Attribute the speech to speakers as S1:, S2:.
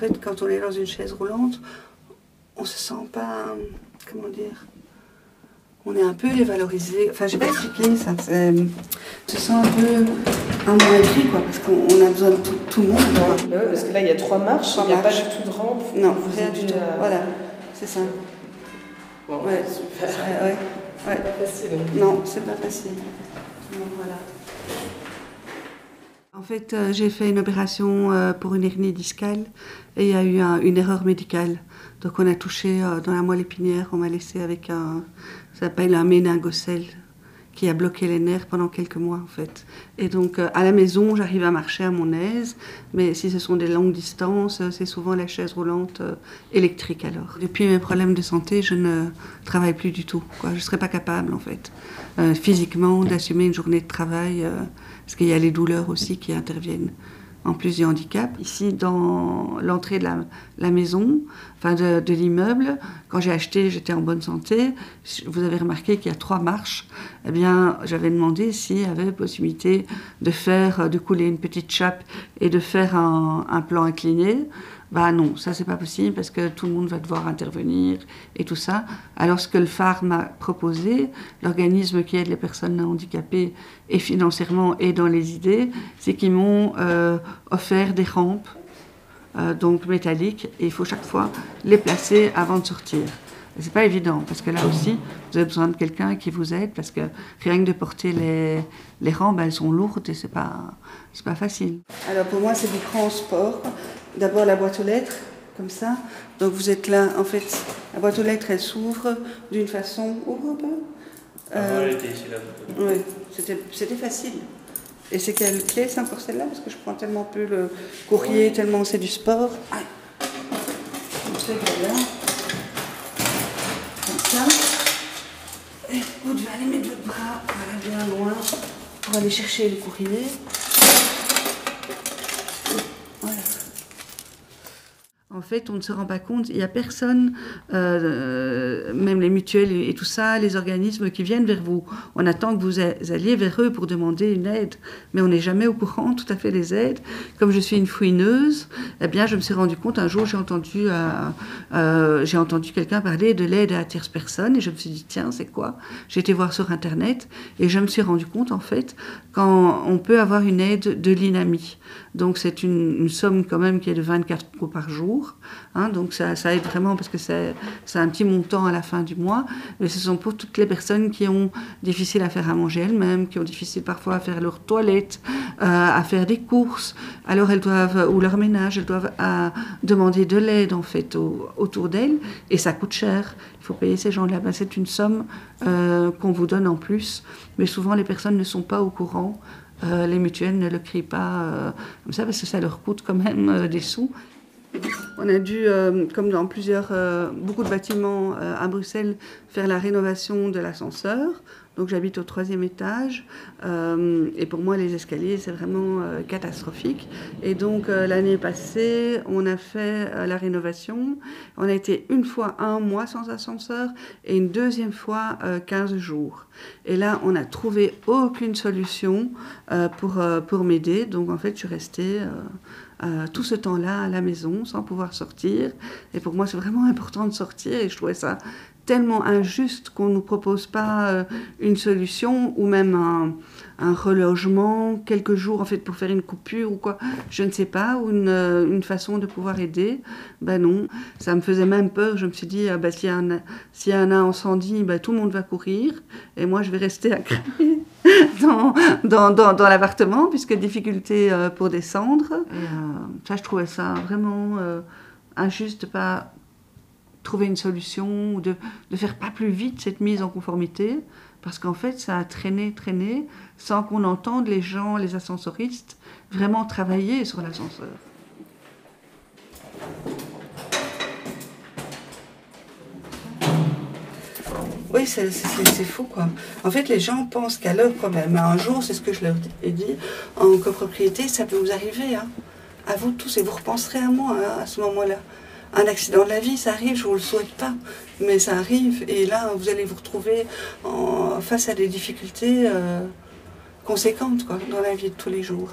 S1: fait, quand on est dans une chaise roulante, on se sent pas, comment dire, on est un peu dévalorisé. Enfin, je vais pas expliquer ça. On se sent un peu un moins quoi, parce qu'on a besoin de tout, le monde.
S2: parce que là, il y a trois marches, il n'y a pas du tout de rampe.
S1: Non, rien du tout. Voilà, c'est ça.
S2: Bon, ouais, super.
S1: Ouais,
S2: ouais. pas facile.
S1: Non, c'est pas facile. voilà. En fait, euh, j'ai fait une opération euh, pour une hernie discale et il y a eu une erreur médicale. Donc on a touché euh, dans la moelle épinière, on m'a laissé avec un, ça s'appelle un qui a bloqué les nerfs pendant quelques mois en fait. Et donc à la maison, j'arrive à marcher à mon aise, mais si ce sont des longues distances, c'est souvent la chaise roulante électrique alors. Depuis mes problèmes de santé, je ne travaille plus du tout. Quoi. Je ne serais pas capable en fait, physiquement, d'assumer une journée de travail parce qu'il y a les douleurs aussi qui interviennent en plus du handicap. Ici, dans l'entrée de la, maison, enfin de, l'immeuble, quand j'ai acheté, j'étais en bonne santé. Vous avez remarqué qu'il y a trois marches. Eh bien, j'avais demandé s'il y avait possibilité de faire, de couler une petite chape et de faire un plan incliné. Bah non, ça c'est pas possible parce que tout le monde va devoir intervenir et tout ça. Alors ce que le phare m'a proposé, l'organisme qui aide les personnes handicapées et financièrement et dans les idées, c'est qu'ils m'ont euh, offert des rampes, euh, donc métalliques, et il faut chaque fois les placer avant de sortir. C'est pas évident parce que là aussi, vous avez besoin de quelqu'un qui vous aide parce que rien que de porter les, rampes, elles sont lourdes et c'est pas, pas facile. Alors pour moi, c'est du transport d'abord la boîte aux lettres, comme ça. Donc vous êtes là, en fait, la boîte aux lettres, elle s'ouvre d'une façon... Oh, oh, oh.
S3: Euh, elle était ici, là.
S1: Oui, c'était facile. Et c'est quelle clé, c'est encore celle-là? Parce que je prends tellement peu le courrier, tellement c'est du sport. Ah. Comme ça. Et vous devez aller mettre votre bras bien loin pour aller chercher le courrier. En fait, on ne se rend pas compte, il n'y a personne, euh, même les mutuelles et, tout ça, les organismes qui viennent vers vous. On attend que vous alliez vers eux pour demander une aide, mais on n'est jamais au courant tout à fait des aides. Comme je suis une fouineuse, eh bien, je me suis rendu compte, un jour, j'ai entendu, euh, euh, entendu quelqu'un parler de l'aide à tierce personne, et je me suis dit, tiens, c'est quoi? J'ai été voir sur Internet, et je me suis rendu compte, en fait, quand on peut avoir une aide de l'INAMI. Donc, c'est une somme quand même qui est de 24 euros par jour. Hein, donc ça, aide vraiment parce que c'est un petit montant à la fin du mois. Mais ce sont pour toutes les personnes qui ont difficile à faire à manger elles-mêmes, qui ont difficile parfois à faire leur toilette, euh, à faire des courses. Alors elles doivent, ou leur ménage, elles doivent euh, demander de l'aide en fait autour d'elles. Et ça coûte cher. Il faut payer ces gens-là. Ben, c'est une somme euh, qu'on vous donne en plus. Mais souvent les personnes ne sont pas au courant. les mutuelles ne le crient pas comme ça parce que ça leur coûte quand même des sous. On a dû, euh, comme dans plusieurs, euh, beaucoup de bâtiments euh, à Bruxelles, faire la rénovation de l'ascenseur. Donc j'habite au troisième étage et pour moi les escaliers c'est vraiment catastrophique. Et donc l'année passée on a fait la rénovation. On a été une fois un mois sans ascenseur et une deuxième fois 15 jours. Et là on n'a trouvé aucune solution pour, pour m'aider. Donc en fait je suis restée euh, tout ce temps-là à la maison sans pouvoir sortir. Et pour moi, c'est vraiment important de sortir et je trouvais ça tellement injuste qu'on ne nous propose pas euh, une solution ou même un, relogement, quelques jours en fait pour faire une coupure ou quoi, je ne sais pas, ou une, euh, une façon de pouvoir aider. Ben non, ça me faisait même peur. Je me suis dit, ah ben, s'il y, y, a un incendie, ben, tout le monde va courir et moi je vais rester à cramer. dans, dans, dans, dans l'appartement, puisque difficulté euh, pour descendre. Et, ça, je trouvais ça vraiment injuste pas trouver une solution, ou de, de faire pas plus vite cette mise en conformité, parce qu'en fait, ça a traîné, traîné, sans qu'on entende les gens, les ascensoristes, vraiment travailler sur l'ascenseur. Oui, c'est fou, quoi. En fait, les gens pensent qu'à leur problème, un jour, c'est ce que je leur ai dit, en copropriété, ça peut vous arriver, hein. à vous tous, et vous repenserez à moi hein, à ce moment-là un accident de la vie, ça arrive, je ne vous le souhaite pas, mais ça arrive. Et là, vous allez vous retrouver face à des difficultés euh, conséquentes dans la vie de tous les jours.